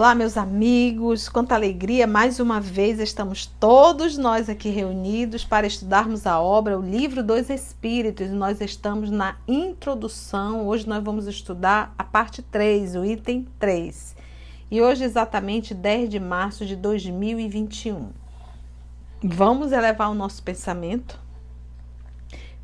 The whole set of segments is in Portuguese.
Olá, meus amigos, quanta alegria! Mais uma vez estamos todos nós aqui reunidos para estudarmos a obra O Livro dos Espíritos. Nós estamos na introdução. Hoje nós vamos estudar a parte 3, o item 3. E hoje, exatamente 10 de março de 2021. Vamos elevar o nosso pensamento,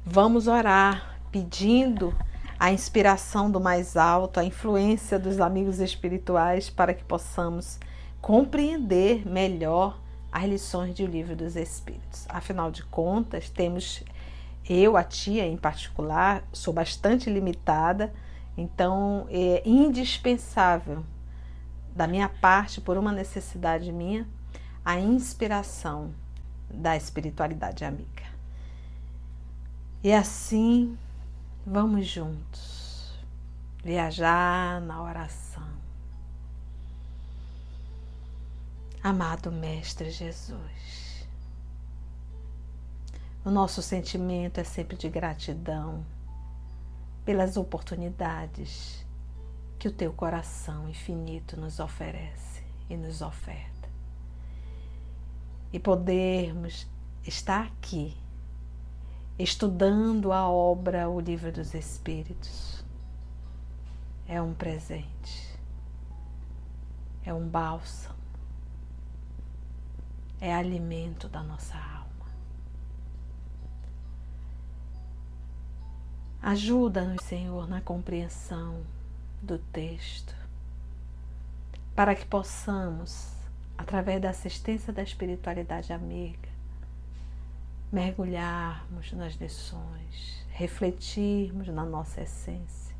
vamos orar pedindo a inspiração do mais alto, a influência dos amigos espirituais para que possamos compreender melhor as lições do livro dos Espíritos. Afinal de contas, temos eu, a tia em particular, sou bastante limitada, então é indispensável da minha parte, por uma necessidade minha, a inspiração da espiritualidade amiga. E assim Vamos juntos viajar na oração. Amado Mestre Jesus, o nosso sentimento é sempre de gratidão pelas oportunidades que o teu coração infinito nos oferece e nos oferta. E podermos estar aqui estudando a obra O Livro dos Espíritos. É um presente, é um bálsamo, é alimento da nossa alma. Ajuda-nos, Senhor, na compreensão do texto, para que possamos, através da assistência da espiritualidade amiga, mergulharmos nas lições, refletirmos na nossa essência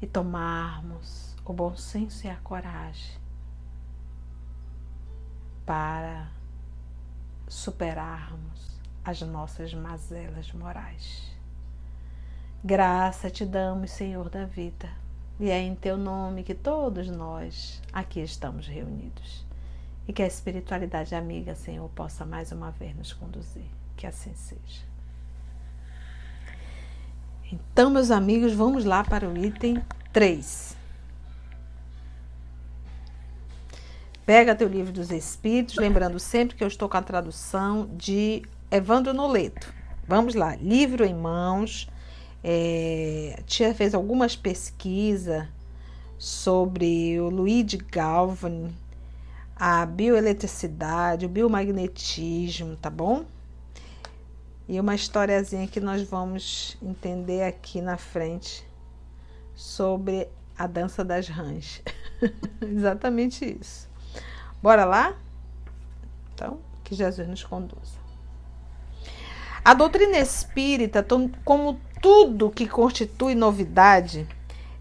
e tomarmos o bom senso e a coragem para superarmos as nossas mazelas morais. Graça te damos, Senhor da vida, e é em teu nome que todos nós aqui estamos reunidos e que a espiritualidade amiga, Senhor, possa mais uma vez nos conduzir. Que assim seja. Então, meus amigos, vamos lá para o item 3. Pega teu livro dos Espíritos, lembrando sempre que eu estou com a tradução de Evandro Noleto. Vamos lá, livro em mãos. É, tia fez algumas pesquisas sobre o Luigi Galvani, a bioeletricidade, o biomagnetismo, tá bom? E uma historiazinha que nós vamos entender aqui na frente sobre a dança das rãs. Exatamente isso. Bora lá? Então, que Jesus nos conduza. A doutrina espírita, como tudo que constitui novidade,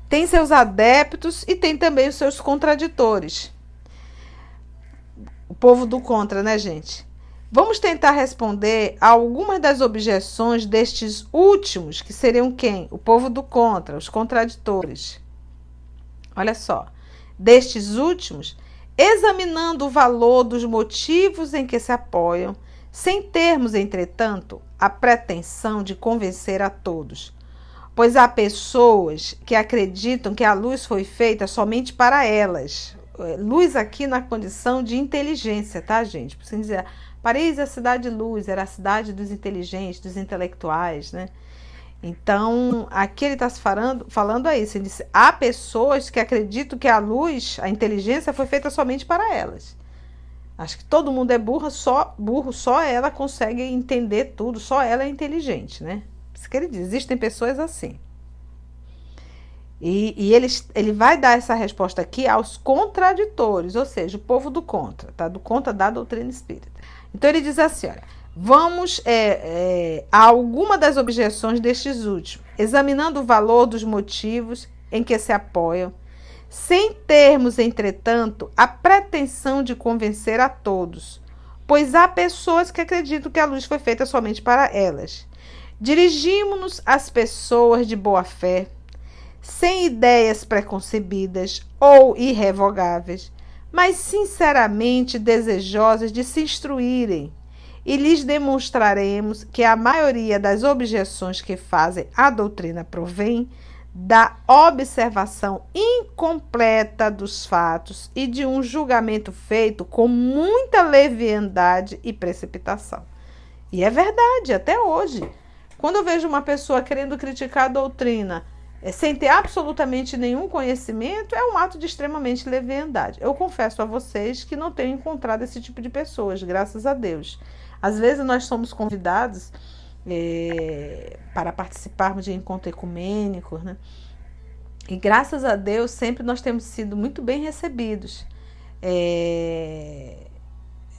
tem seus adeptos e tem também os seus contraditores povo do contra, né, gente? Vamos tentar responder a algumas das objeções destes últimos, que seriam quem? O povo do contra, os contraditores. Olha só. Destes últimos, examinando o valor dos motivos em que se apoiam, sem termos, entretanto, a pretensão de convencer a todos. Pois há pessoas que acreditam que a luz foi feita somente para elas, luz aqui na condição de inteligência, tá, gente? Por assim dizer, Paris é a cidade de luz, era a cidade dos inteligentes, dos intelectuais, né? Então, aqui ele está falando, falando isso. Ele disse, há pessoas que acreditam que a luz, a inteligência, foi feita somente para elas. Acho que todo mundo é burro, só burro, só ela consegue entender tudo, só ela é inteligente, né? Isso que ele diz, existem pessoas assim. E, e ele, ele vai dar essa resposta aqui aos contraditores, ou seja, o povo do contra, tá? Do contra da doutrina espírita. Então ele diz assim: olha, vamos é, é, a alguma das objeções destes últimos, examinando o valor dos motivos em que se apoiam, sem termos, entretanto, a pretensão de convencer a todos, pois há pessoas que acreditam que a luz foi feita somente para elas. Dirigimos-nos às pessoas de boa fé sem ideias preconcebidas ou irrevogáveis, mas sinceramente desejosas de se instruírem, e lhes demonstraremos que a maioria das objeções que fazem à doutrina provém da observação incompleta dos fatos e de um julgamento feito com muita leviandade e precipitação. E é verdade, até hoje. Quando eu vejo uma pessoa querendo criticar a doutrina sem ter absolutamente nenhum conhecimento, é um ato de extremamente leviandade. Eu confesso a vocês que não tenho encontrado esse tipo de pessoas, graças a Deus. Às vezes nós somos convidados é, para participarmos de encontro ecumênico, né? E graças a Deus sempre nós temos sido muito bem recebidos é,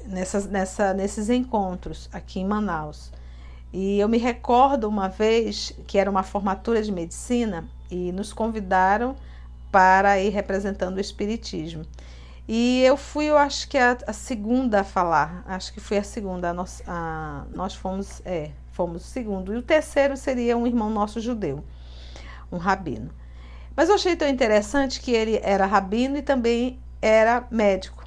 nessas, nessa, nesses encontros aqui em Manaus. E eu me recordo uma vez que era uma formatura de medicina e nos convidaram para ir representando o Espiritismo. E eu fui, eu acho que a, a segunda a falar, acho que fui a segunda, a nós, a, nós fomos, é, fomos o segundo. E o terceiro seria um irmão nosso judeu, um rabino. Mas eu achei tão interessante que ele era rabino e também era médico.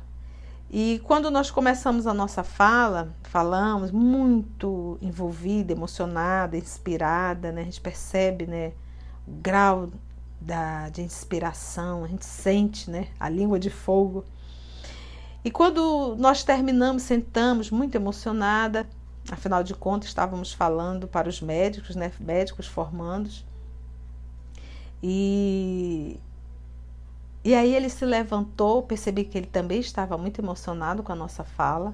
E quando nós começamos a nossa fala, falamos muito envolvida, emocionada, inspirada, né? A gente percebe, né, o grau da, de inspiração, a gente sente, né, a língua de fogo. E quando nós terminamos, sentamos muito emocionada, afinal de contas estávamos falando para os médicos, né, médicos formandos. E e aí ele se levantou, percebi que ele também estava muito emocionado com a nossa fala.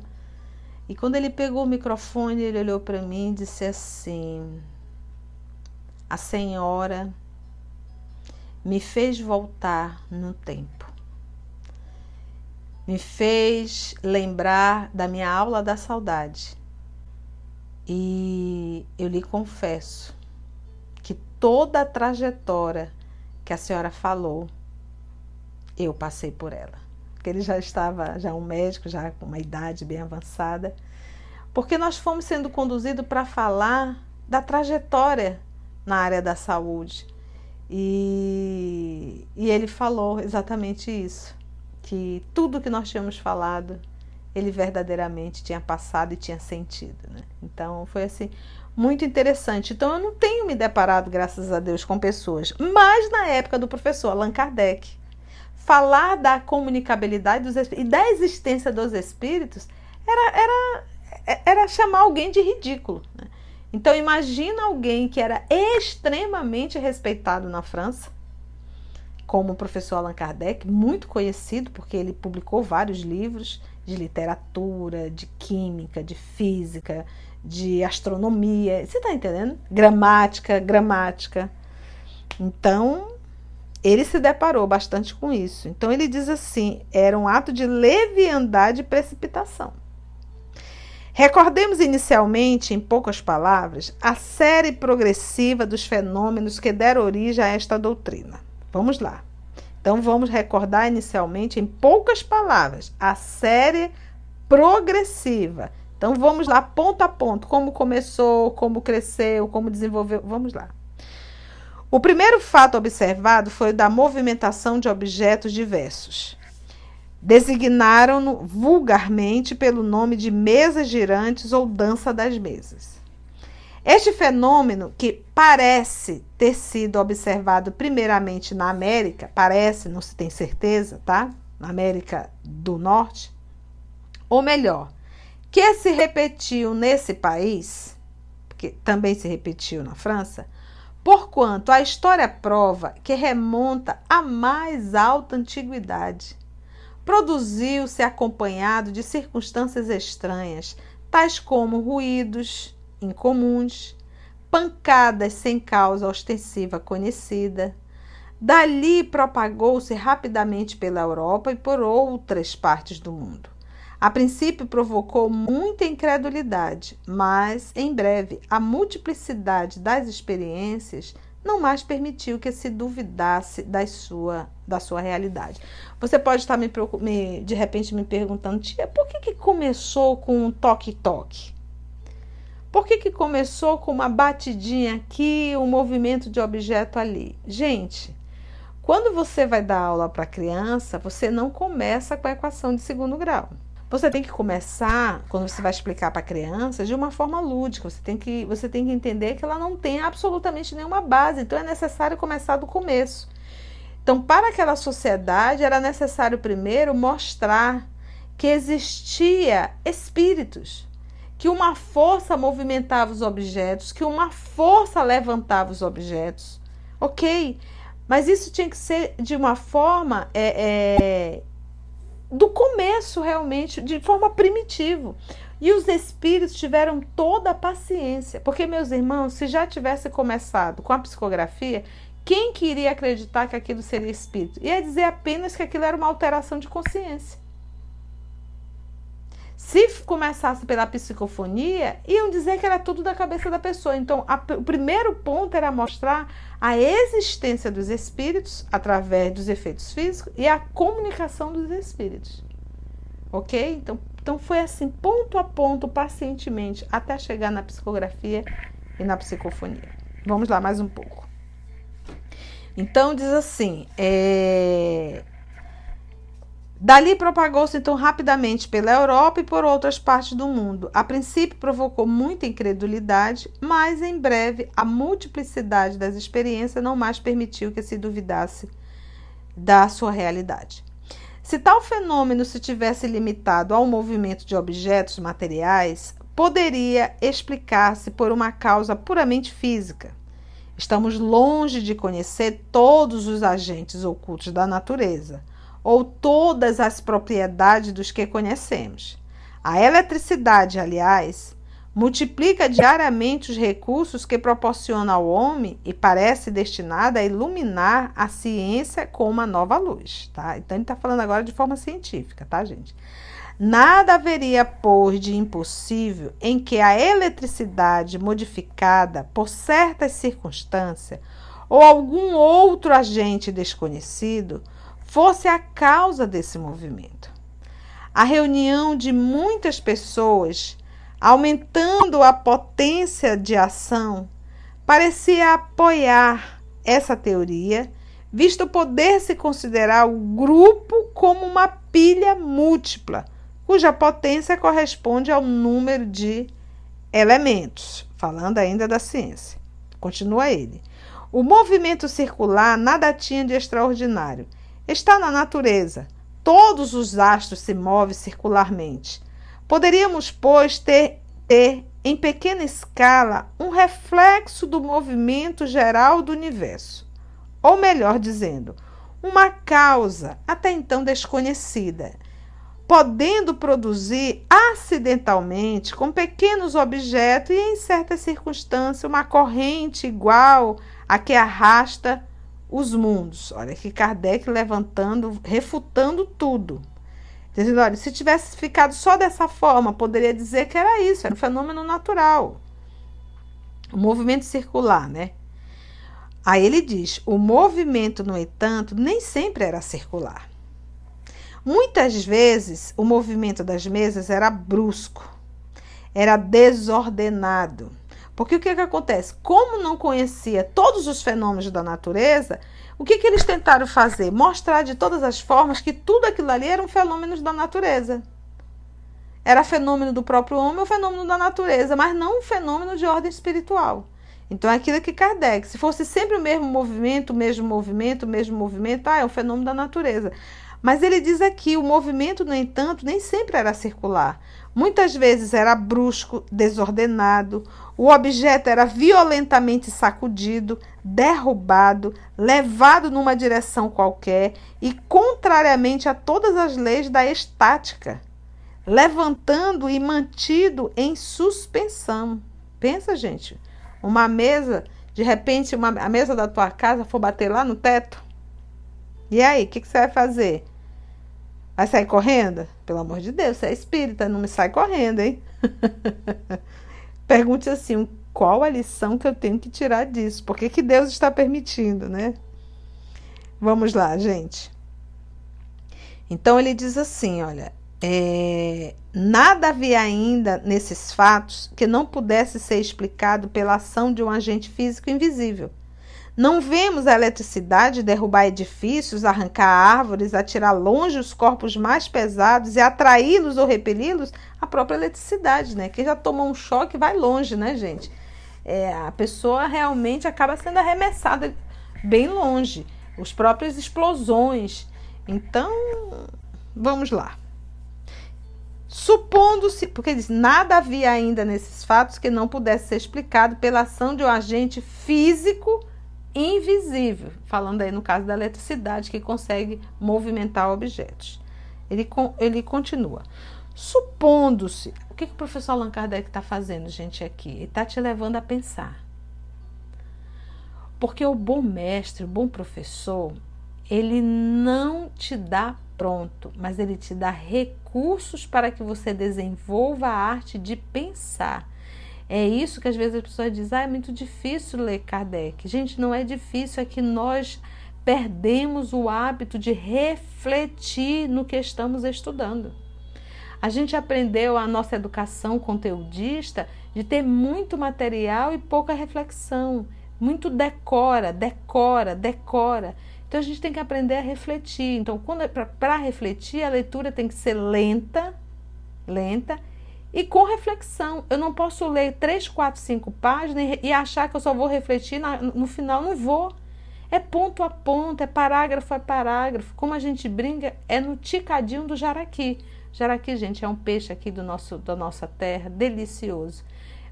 E quando ele pegou o microfone, ele olhou para mim e disse assim: A senhora me fez voltar no tempo. Me fez lembrar da minha aula da saudade. E eu lhe confesso que toda a trajetória que a senhora falou eu passei por ela. Porque ele já estava, já um médico, já com uma idade bem avançada. Porque nós fomos sendo conduzidos para falar da trajetória na área da saúde. E, e ele falou exatamente isso, que tudo que nós tínhamos falado, ele verdadeiramente tinha passado e tinha sentido. Né? Então foi assim, muito interessante. Então eu não tenho me deparado, graças a Deus, com pessoas, mas na época do professor Allan Kardec, falar da comunicabilidade dos e da existência dos espíritos era, era, era chamar alguém de ridículo. Então imagina alguém que era extremamente respeitado na França, como o professor Allan Kardec, muito conhecido porque ele publicou vários livros de literatura, de química, de física, de astronomia. Você está entendendo? Gramática, gramática. Então, ele se deparou bastante com isso. Então ele diz assim: era um ato de leviandade e precipitação. Recordemos inicialmente, em poucas palavras, a série progressiva dos fenômenos que deram origem a esta doutrina. Vamos lá. Então vamos recordar inicialmente, em poucas palavras, a série progressiva. Então vamos lá, ponto a ponto, como começou, como cresceu, como desenvolveu. Vamos lá. O primeiro fato observado foi o da movimentação de objetos diversos. Designaram-no vulgarmente pelo nome de mesas girantes ou dança das mesas. Este fenômeno, que parece ter sido observado primeiramente na América, parece, não se tem certeza, tá? Na América do Norte, ou melhor, que se repetiu nesse país, porque também se repetiu na França, porquanto a história prova que remonta à mais alta antiguidade. Produziu-se acompanhado de circunstâncias estranhas, tais como ruídos incomuns, pancadas sem causa ostensiva conhecida. Dali propagou-se rapidamente pela Europa e por outras partes do mundo. A princípio provocou muita incredulidade, mas em breve a multiplicidade das experiências não mais permitiu que se duvidasse da sua, da sua realidade. Você pode estar me, me de repente me perguntando, tia, por que, que começou com um toque-toque? Por que, que começou com uma batidinha aqui, um movimento de objeto ali? Gente, quando você vai dar aula para criança, você não começa com a equação de segundo grau. Você tem que começar, quando você vai explicar para a criança, de uma forma lúdica. Você tem, que, você tem que entender que ela não tem absolutamente nenhuma base. Então é necessário começar do começo. Então, para aquela sociedade, era necessário primeiro mostrar que existia espíritos, que uma força movimentava os objetos, que uma força levantava os objetos. Ok, mas isso tinha que ser de uma forma é, é, do começo, realmente, de forma primitiva. E os espíritos tiveram toda a paciência, porque, meus irmãos, se já tivesse começado com a psicografia, quem queria acreditar que aquilo seria espírito? Ia dizer apenas que aquilo era uma alteração de consciência. Se começasse pela psicofonia, iam dizer que era tudo da cabeça da pessoa. Então, a, o primeiro ponto era mostrar a existência dos espíritos através dos efeitos físicos e a comunicação dos espíritos. Ok? Então, então foi assim, ponto a ponto, pacientemente, até chegar na psicografia e na psicofonia. Vamos lá mais um pouco. Então, diz assim: é, Dali propagou-se então rapidamente pela Europa e por outras partes do mundo. A princípio provocou muita incredulidade, mas em breve a multiplicidade das experiências não mais permitiu que se duvidasse da sua realidade. Se tal fenômeno se tivesse limitado ao movimento de objetos materiais, poderia explicar-se por uma causa puramente física. Estamos longe de conhecer todos os agentes ocultos da natureza ou todas as propriedades dos que conhecemos. A eletricidade, aliás, multiplica diariamente os recursos que proporciona ao homem e parece destinada a iluminar a ciência com uma nova luz, tá? Então ele está falando agora de forma científica, tá, gente? Nada haveria, pois, de impossível em que a eletricidade modificada por certas circunstâncias ou algum outro agente desconhecido fosse a causa desse movimento. A reunião de muitas pessoas, aumentando a potência de ação, parecia apoiar essa teoria, visto poder se considerar o grupo como uma pilha múltipla, cuja potência corresponde ao número de elementos, falando ainda da ciência. Continua ele. O movimento circular nada tinha de extraordinário está na natureza. Todos os astros se movem circularmente. Poderíamos, pois, ter, ter em pequena escala um reflexo do movimento geral do universo. Ou melhor dizendo, uma causa até então desconhecida, podendo produzir acidentalmente com pequenos objetos e em certas circunstâncias uma corrente igual a que arrasta os mundos. Olha que Kardec levantando, refutando tudo. Dizendo, olha, se tivesse ficado só dessa forma, poderia dizer que era isso, era um fenômeno natural. O movimento circular, né? Aí ele diz: o movimento, no entanto, nem sempre era circular. Muitas vezes o movimento das mesas era brusco, era desordenado porque o que, que acontece? Como não conhecia todos os fenômenos da natureza, o que, que eles tentaram fazer? Mostrar de todas as formas que tudo aquilo ali eram fenômenos da natureza. Era fenômeno do próprio homem ou fenômeno da natureza, mas não um fenômeno de ordem espiritual. Então é aquilo que Kardec, se fosse sempre o mesmo movimento, o mesmo movimento, o mesmo movimento, ah, é um fenômeno da natureza. Mas ele diz aqui, o movimento, no entanto, nem sempre era circular. Muitas vezes era brusco, desordenado, o objeto era violentamente sacudido, derrubado, levado numa direção qualquer e contrariamente a todas as leis da estática, levantando e mantido em suspensão. Pensa, gente, uma mesa, de repente, uma, a mesa da tua casa for bater lá no teto. E aí, o que, que você vai fazer? Vai sair correndo? Pelo amor de Deus, você é espírita, não me sai correndo, hein? Pergunte assim: qual a lição que eu tenho que tirar disso? Por que, que Deus está permitindo, né? Vamos lá, gente. Então ele diz assim: olha, é, nada havia ainda nesses fatos que não pudesse ser explicado pela ação de um agente físico invisível. Não vemos a eletricidade derrubar edifícios, arrancar árvores, atirar longe os corpos mais pesados e atraí-los ou repeli-los? A própria eletricidade, né? Quem já tomou um choque vai longe, né, gente? É, a pessoa realmente acaba sendo arremessada bem longe. As próprias explosões. Então, vamos lá. Supondo-se, porque diz, nada havia ainda nesses fatos que não pudesse ser explicado pela ação de um agente físico invisível, falando aí no caso da eletricidade, que consegue movimentar objetos. Ele, ele continua. Supondo-se, o que, que o professor Allan Kardec está fazendo, gente, aqui? Ele está te levando a pensar. Porque o bom mestre, o bom professor, ele não te dá pronto, mas ele te dá recursos para que você desenvolva a arte de pensar é isso que às vezes as pessoas dizem, ah, é muito difícil ler Kardec. Gente, não é difícil, é que nós perdemos o hábito de refletir no que estamos estudando. A gente aprendeu a nossa educação conteudista de ter muito material e pouca reflexão, muito decora, decora, decora. Então a gente tem que aprender a refletir. Então, quando é para refletir, a leitura tem que ser lenta, lenta e com reflexão. Eu não posso ler três, quatro, cinco páginas e achar que eu só vou refletir na, no final. Não vou. É ponto a ponto, é parágrafo a parágrafo. Como a gente brinca, é no ticadinho do jaraqui. Jaraqui, gente, é um peixe aqui do nosso, da nossa terra, delicioso.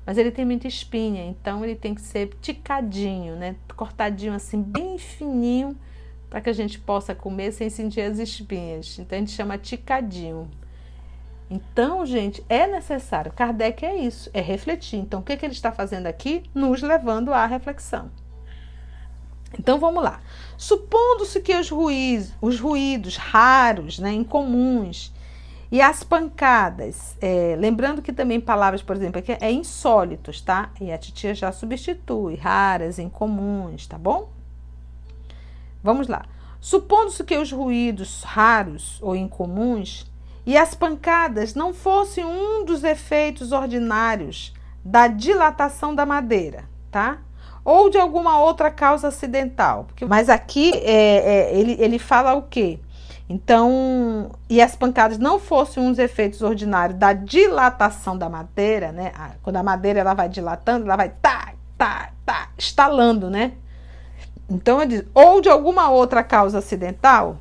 Mas ele tem muita espinha, então ele tem que ser ticadinho, né? Cortadinho assim, bem fininho, para que a gente possa comer sem sentir as espinhas. Então a gente chama ticadinho. Então, gente, é necessário. Kardec é isso, é refletir. Então, o que, que ele está fazendo aqui? Nos levando à reflexão. Então, vamos lá. Supondo-se que os ruídos, os ruídos raros, né, incomuns, e as pancadas, é, lembrando que também palavras, por exemplo, aqui é insólitos, tá? E a titia já substitui, raras, incomuns, tá bom? Vamos lá. Supondo-se que os ruídos raros ou incomuns e as pancadas não fossem um dos efeitos ordinários da dilatação da madeira, tá? Ou de alguma outra causa acidental. Mas aqui é, é, ele, ele fala o quê? Então, e as pancadas não fossem uns efeitos ordinários da dilatação da madeira, né? Quando a madeira ela vai dilatando, ela vai tá, tá, tá, estalando, né? Então, ele diz, ou de alguma outra causa acidental,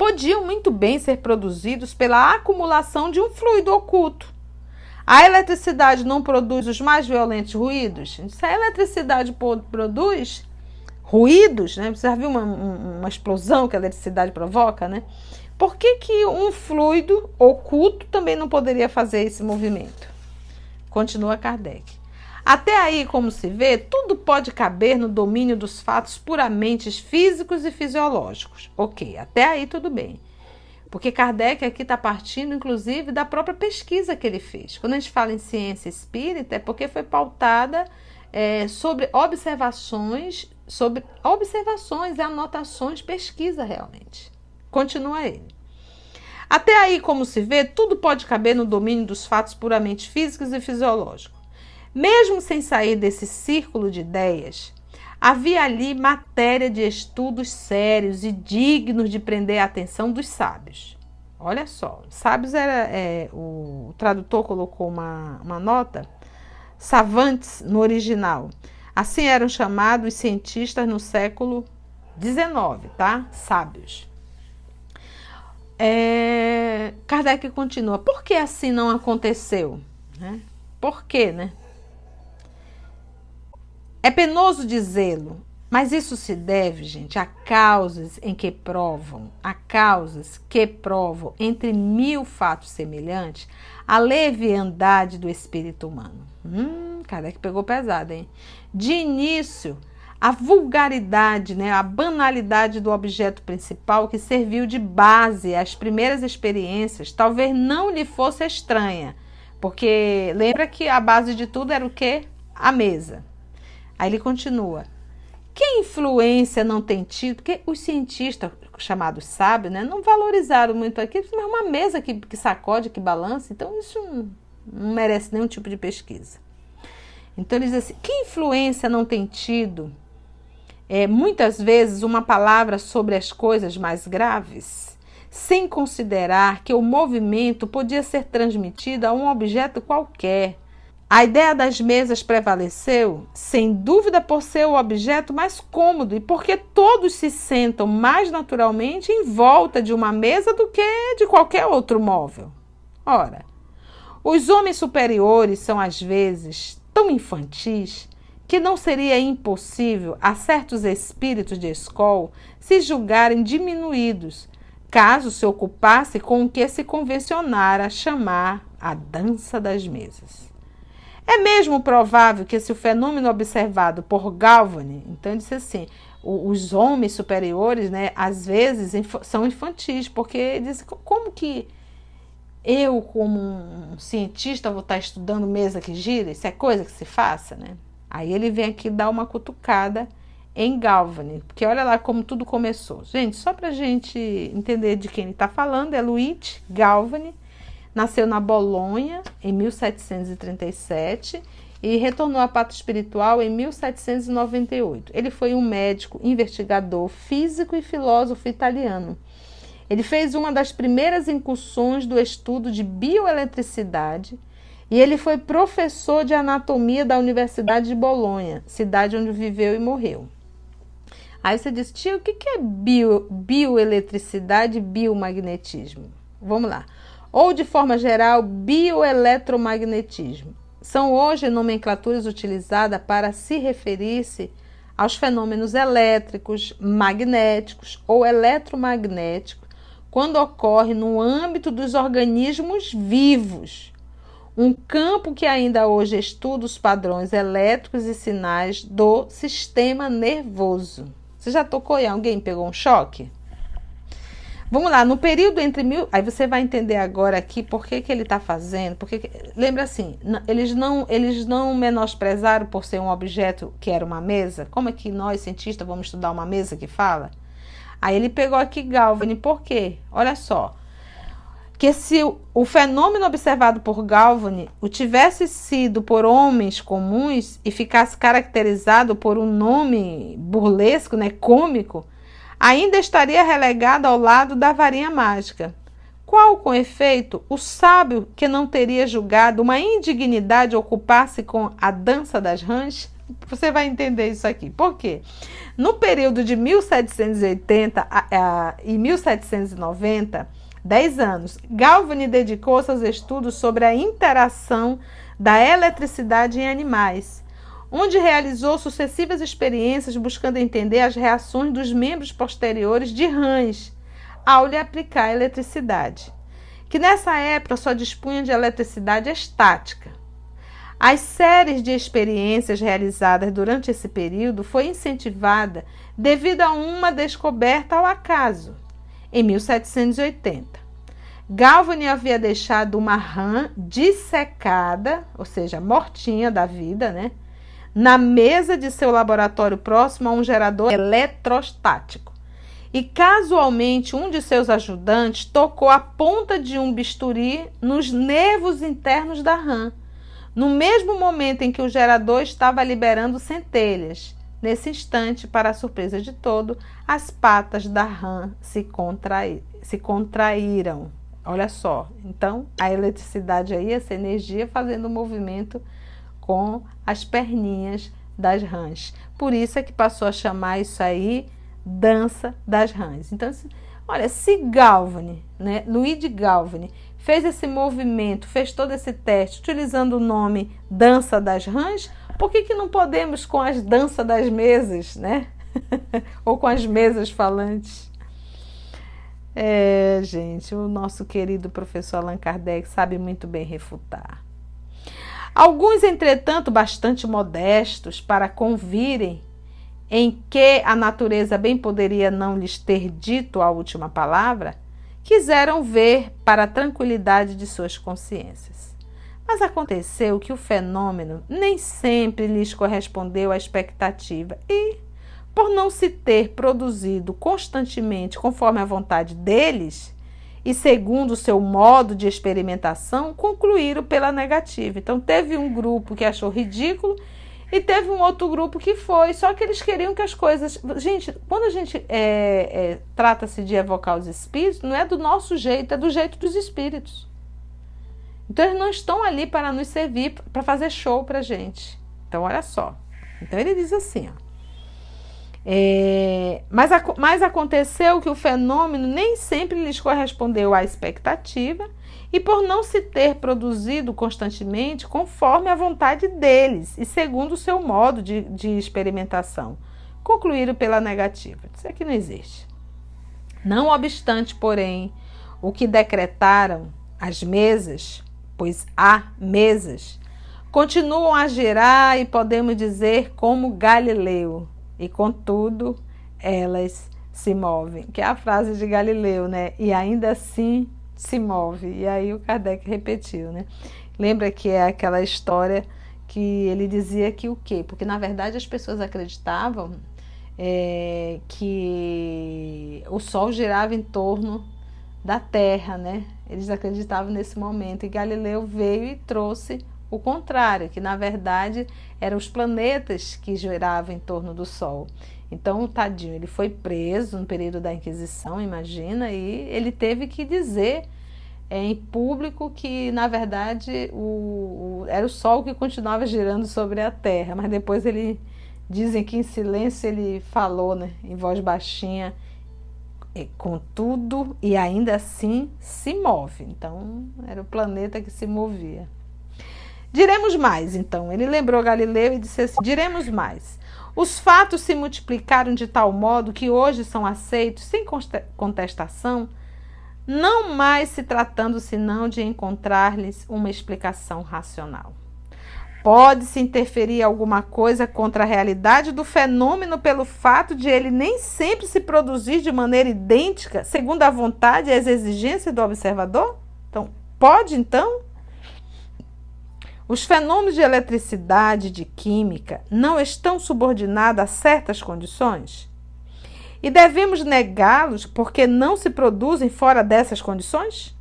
podiam muito bem ser produzidos pela acumulação de um fluido oculto. A eletricidade não produz os mais violentos ruídos? Se a eletricidade produz ruídos, né? Você já viu uma, uma explosão que a eletricidade provoca, né? Por que, que um fluido oculto também não poderia fazer esse movimento? Continua Kardec. Até aí, como se vê, tudo pode caber no domínio dos fatos puramente físicos e fisiológicos. Ok, até aí tudo bem. Porque Kardec aqui está partindo, inclusive, da própria pesquisa que ele fez. Quando a gente fala em ciência espírita, é porque foi pautada é, sobre observações, sobre observações anotações, pesquisa realmente. Continua ele. Até aí, como se vê, tudo pode caber no domínio dos fatos puramente físicos e fisiológicos. Mesmo sem sair desse círculo de ideias, havia ali matéria de estudos sérios e dignos de prender a atenção dos sábios. Olha só, sábios era. É, o tradutor colocou uma, uma nota, savantes no original. Assim eram chamados os cientistas no século XIX, tá? Sábios. É, Kardec continua. Por que assim não aconteceu? Né? Por quê, né? É penoso dizê-lo, mas isso se deve, gente, a causas em que provam, a causas que provam, entre mil fatos semelhantes, a leviandade do espírito humano. Hum, que pegou pesado, hein? De início, a vulgaridade, né, a banalidade do objeto principal que serviu de base às primeiras experiências, talvez não lhe fosse estranha, porque lembra que a base de tudo era o quê? A mesa. Aí ele continua. Que influência não tem tido? Porque os cientistas, chamados sábios, né, não valorizaram muito aquilo, mas uma mesa que, que sacode, que balança, então isso não, não merece nenhum tipo de pesquisa. Então ele diz assim: que influência não tem tido é, muitas vezes uma palavra sobre as coisas mais graves, sem considerar que o movimento podia ser transmitido a um objeto qualquer. A ideia das mesas prevaleceu, sem dúvida, por ser o objeto mais cômodo e porque todos se sentam mais naturalmente em volta de uma mesa do que de qualquer outro móvel. Ora, os homens superiores são às vezes tão infantis que não seria impossível a certos espíritos de escola se julgarem diminuídos, caso se ocupasse com o que se convencionara chamar a dança das mesas. É mesmo provável que se o fenômeno observado por Galvani, então disse assim, os homens superiores, né, às vezes são infantis, porque diz como que eu, como um cientista, vou estar estudando mesa que gira? Isso é coisa que se faça, né? Aí ele vem aqui dar uma cutucada em Galvani, porque olha lá como tudo começou. Gente, só para gente entender de quem ele está falando, é Luigi Galvani, nasceu na Bolonha em 1737 e retornou à pátria espiritual em 1798. Ele foi um médico, investigador, físico e filósofo italiano ele fez uma das primeiras incursões do estudo de bioeletricidade e ele foi professor de anatomia da Universidade de Bolonha, cidade onde viveu e morreu. Aí você diz, tio, o que é bio, bioeletricidade e biomagnetismo? Vamos lá. Ou, de forma geral, bioeletromagnetismo. São hoje nomenclaturas utilizadas para se referir-se aos fenômenos elétricos, magnéticos ou eletromagnéticos quando ocorre no âmbito dos organismos vivos, um campo que ainda hoje estuda os padrões elétricos e sinais do sistema nervoso. Você já tocou em alguém pegou um choque? Vamos lá, no período entre mil. Aí você vai entender agora aqui por que, que ele está fazendo. Porque, lembra assim, eles não, eles não menosprezaram por ser um objeto que era uma mesa. Como é que nós, cientistas, vamos estudar uma mesa que fala? Aí ele pegou aqui Galvani, por quê? Olha só. Que se o fenômeno observado por Galvani o tivesse sido por homens comuns e ficasse caracterizado por um nome burlesco, né, cômico, ainda estaria relegado ao lado da varinha mágica. Qual, com efeito, o sábio que não teria julgado uma indignidade ocupar-se com a dança das rãs? Você vai entender isso aqui. Por quê? No período de 1780 a, a, e 1790, 10 anos, Galvani dedicou-se aos estudos sobre a interação da eletricidade em animais, onde realizou sucessivas experiências buscando entender as reações dos membros posteriores de rãs ao lhe aplicar eletricidade, que nessa época só dispunha de eletricidade estática. As séries de experiências realizadas durante esse período foi incentivada devido a uma descoberta ao acaso, em 1780. Galvani havia deixado uma rã dissecada, ou seja, mortinha da vida, né, na mesa de seu laboratório próximo a um gerador eletrostático. E casualmente um de seus ajudantes tocou a ponta de um bisturi nos nervos internos da rã no mesmo momento em que o gerador estava liberando centelhas. Nesse instante, para a surpresa de todo, as patas da rã se, se contraíram. Olha só, então a eletricidade aí, essa energia fazendo um movimento com as perninhas das rãs. Por isso é que passou a chamar isso aí dança das rãs. Então, olha, se Galvani, né, Luigi Galvani, fez esse movimento, fez todo esse teste utilizando o nome dança das rãs, por que, que não podemos com as danças das mesas, né? Ou com as mesas falantes? É, gente, o nosso querido professor Allan Kardec sabe muito bem refutar. Alguns, entretanto, bastante modestos para convirem em que a natureza bem poderia não lhes ter dito a última palavra, quiseram ver para a tranquilidade de suas consciências. Mas aconteceu que o fenômeno nem sempre lhes correspondeu à expectativa e, por não se ter produzido constantemente conforme a vontade deles e segundo o seu modo de experimentação, concluíram pela negativa. Então, teve um grupo que achou ridículo E teve um outro grupo que foi, só que eles queriam que as coisas. Gente, quando a gente é, é, trata-se de evocar os espíritos, não é do nosso jeito, é do jeito dos espíritos. Então eles não estão ali para nos servir, para fazer show para gente. Então olha só. Então ele diz assim, ó. É, mas, mas aconteceu que o fenômeno nem sempre lhes correspondeu à expectativa e por não se ter produzido constantemente conforme a vontade deles e segundo o seu modo de, de experimentação, concluíram pela negativa. Isso aqui não existe. Não obstante, porém, o que decretaram as mesas, pois há mesas, continuam a girar e podemos dizer como Galileu, e contudo elas se movem, que é a frase de Galileu, né? E ainda assim se move. E aí o Kardec repetiu, né? Lembra que é aquela história que ele dizia que o quê? Porque na verdade as pessoas acreditavam é, que o Sol girava em torno da Terra, né? Eles acreditavam nesse momento e Galileu veio e trouxe o contrário, que na verdade eram os planetas que giravam em torno do Sol. Então, tadinho, ele foi preso no período da Inquisição, imagina, e ele teve que dizer é, em público que, na verdade, o, o, era o Sol que continuava girando sobre a Terra, mas depois ele, dizem que em silêncio ele falou, né, em voz baixinha, contudo, e ainda assim se move. Então, era o planeta que se movia. Diremos mais, então. Ele lembrou Galileu e disse assim: diremos mais. Os fatos se multiplicaram de tal modo que hoje são aceitos sem contestação, não mais se tratando senão de encontrar-lhes uma explicação racional. Pode-se interferir alguma coisa contra a realidade do fenômeno pelo fato de ele nem sempre se produzir de maneira idêntica, segundo a vontade e as exigências do observador? Então, pode então? Os fenômenos de eletricidade e de química não estão subordinados a certas condições? E devemos negá-los porque não se produzem fora dessas condições?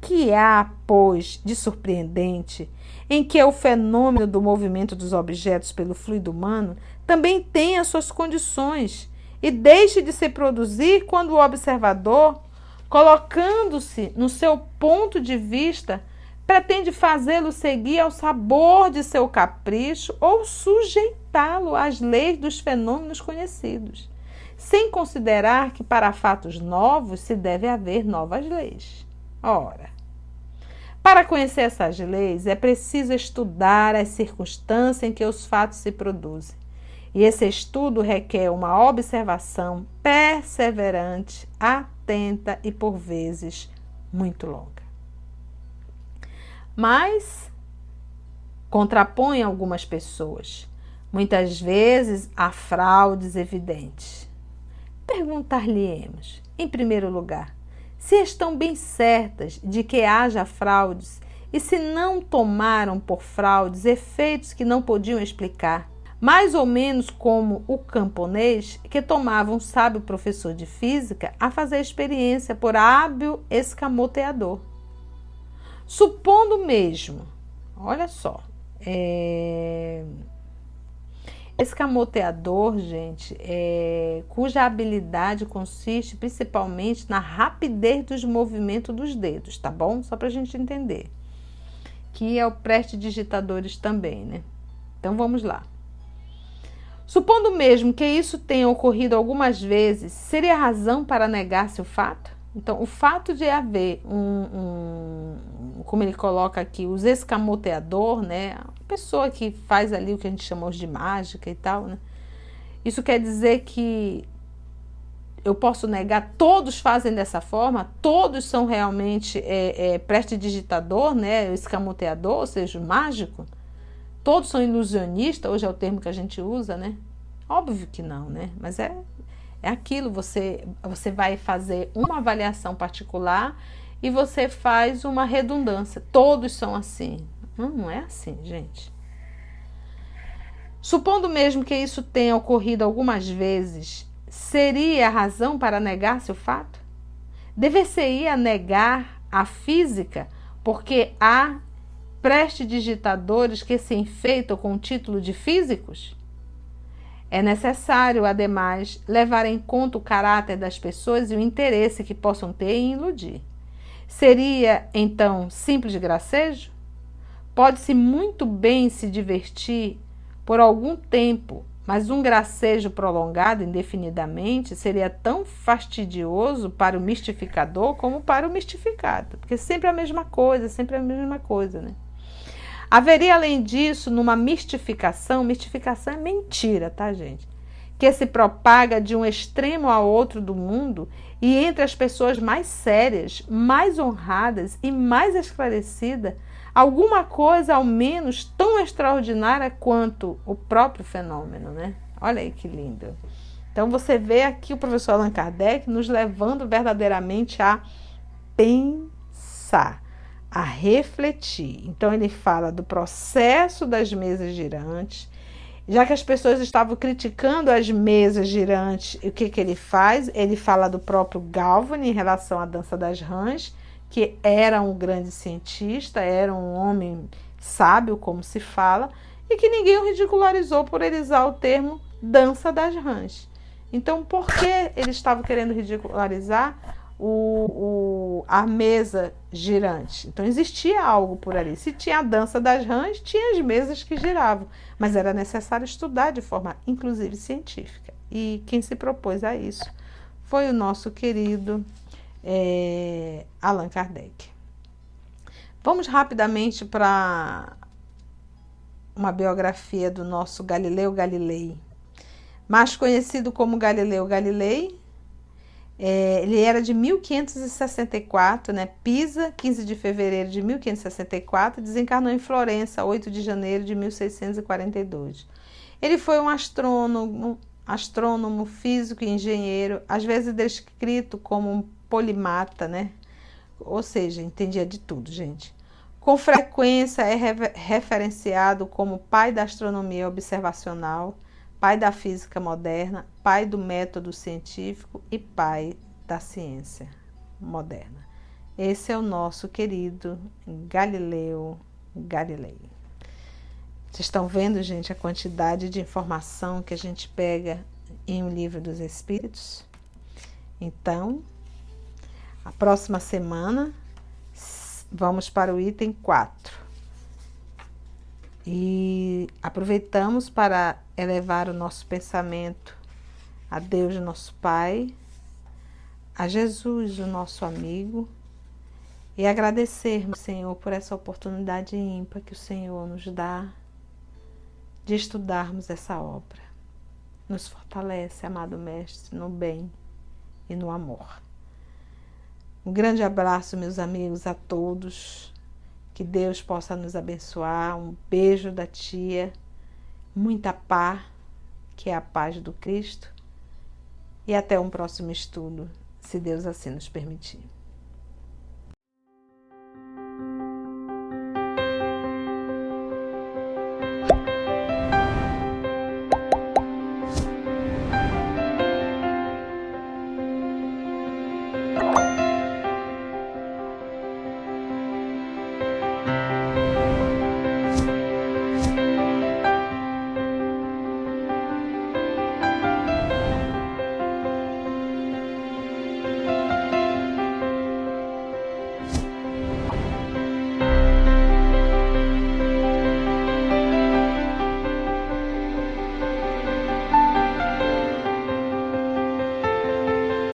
Que há, pois, de surpreendente em que o fenômeno do movimento dos objetos pelo fluido humano também as suas condições e deixe de se produzir quando o observador, colocando-se no seu ponto de vista, pretende fazê-lo seguir ao sabor de seu capricho ou sujeitá-lo às leis dos fenômenos conhecidos, sem considerar que para fatos novos se deve haver novas leis. Ora, para conhecer essas leis é preciso estudar as circunstâncias em que os fatos se produzem. E esse estudo requer uma observação perseverante, atenta e, por vezes, muito longa mas contrapõe algumas pessoas. Muitas vezes há fraudes evidentes. Perguntar-lhe-emos, em primeiro lugar, se estão bem certas de que haja fraudes e se não tomaram por fraudes efeitos que não podiam explicar, mais ou menos como o camponês que tomava um sábio professor de física a fazer experiência por hábil escamoteador. Supondo mesmo, olha só, é, escamoteador, gente, é, cuja habilidade consiste principalmente na rapidez dos movimentos dos dedos, tá bom? Só para a gente entender. Que é o prestidigitadores também, né? Então vamos lá. Supondo mesmo que isso tenha ocorrido algumas vezes, seria razão para negar-se o fato? Então, o fato de haver um, um, como ele coloca aqui, os escamoteador, né? A pessoa que faz ali o que a gente chama de mágica e tal, né? Isso quer dizer que eu posso negar, todos fazem dessa forma, todos são realmente é, é, prestidigitador, né? Escamoteador, ou seja, mágico. Todos são ilusionistas, hoje é o termo que a gente usa, né? Óbvio que não, né? Mas é é aquilo, você, você vai fazer uma avaliação particular e você faz uma redundância. Todos são assim. Não, é assim, gente. Supondo mesmo que isso tenha ocorrido algumas vezes, seria a razão para negar-se o fato? Dever-se-ia negar a física porque há prestidigitadores que se enfeitam com o título de físicos? É necessário, ademais, levar em conta o caráter das pessoas e o interesse que possam ter em iludir. Seria, então, simples gracejo? Pode-se muito bem se divertir por algum tempo mas um gracejo prolongado indefinidamente seria tão fastidioso para o mistificador como para o mistificado, porque sempre a mesma coisa, sempre a mesma coisa, né? Haveria, além disso, numa mistificação, mistificação é mentira, tá, gente? Que se propaga de um extremo a outro do mundo e entre as pessoas mais sérias, mais honradas e mais esclarecidas, alguma coisa ao menos tão extraordinária quanto o próprio fenômeno, né? Olha aí que lindo. Então você vê aqui o professor Allan Kardec nos levando verdadeiramente a pensar, a refletir. Então ele fala do processo das mesas girantes. Já que as pessoas estavam criticando as mesas girantes, o que, que ele faz? Ele fala do próprio Galvani em relação à dança das rãs que era um grande cientista, era um homem sábio, como se fala, e que ninguém o ridicularizou por ele usar o termo dança das rãs. Então, por que ele estava querendo ridicularizar o, o, a mesa girante? Então, existia algo por ali. Se tinha a dança das rãs, tinha as mesas que giravam, mas era necessário estudar de forma, inclusive, científica. E quem se propôs a isso foi o nosso querido é, Allan Kardec. Vamos rapidamente para uma biografia do nosso Galileu Galilei, mais conhecido como Galileu Galilei. É, ele era de 1564, né? Pisa, 15 de fevereiro de 1564, desencarnou em Florença, 8 de janeiro de 1642. Ele foi um astrônomo, astrônomo, físico e engenheiro, às vezes descrito como um polimata, né? Ou seja, entendia de tudo, gente. Com frequência é referenciado como pai da astronomia observacional, pai da física moderna, pai do método científico e pai da ciência moderna. Esse é o nosso querido Galileu Galilei. Vocês estão vendo, gente, a quantidade de informação que a gente pega em O Livro dos Espíritos? Então, a próxima semana vamos para o item 4. E aproveitamos para elevar o nosso pensamento a Deus, nosso Pai, a Jesus, o nosso amigo, e agradecermos, Senhor, por essa oportunidade ímpar que o Senhor nos dá de estudarmos essa obra. Nos fortalece, amado Mestre, no bem e no amor. Um grande abraço, meus amigos, a todos. Que Deus possa nos abençoar. Um beijo da tia. Muita paz, que é a paz do Cristo. E até um próximo estudo, se Deus assim nos permitir.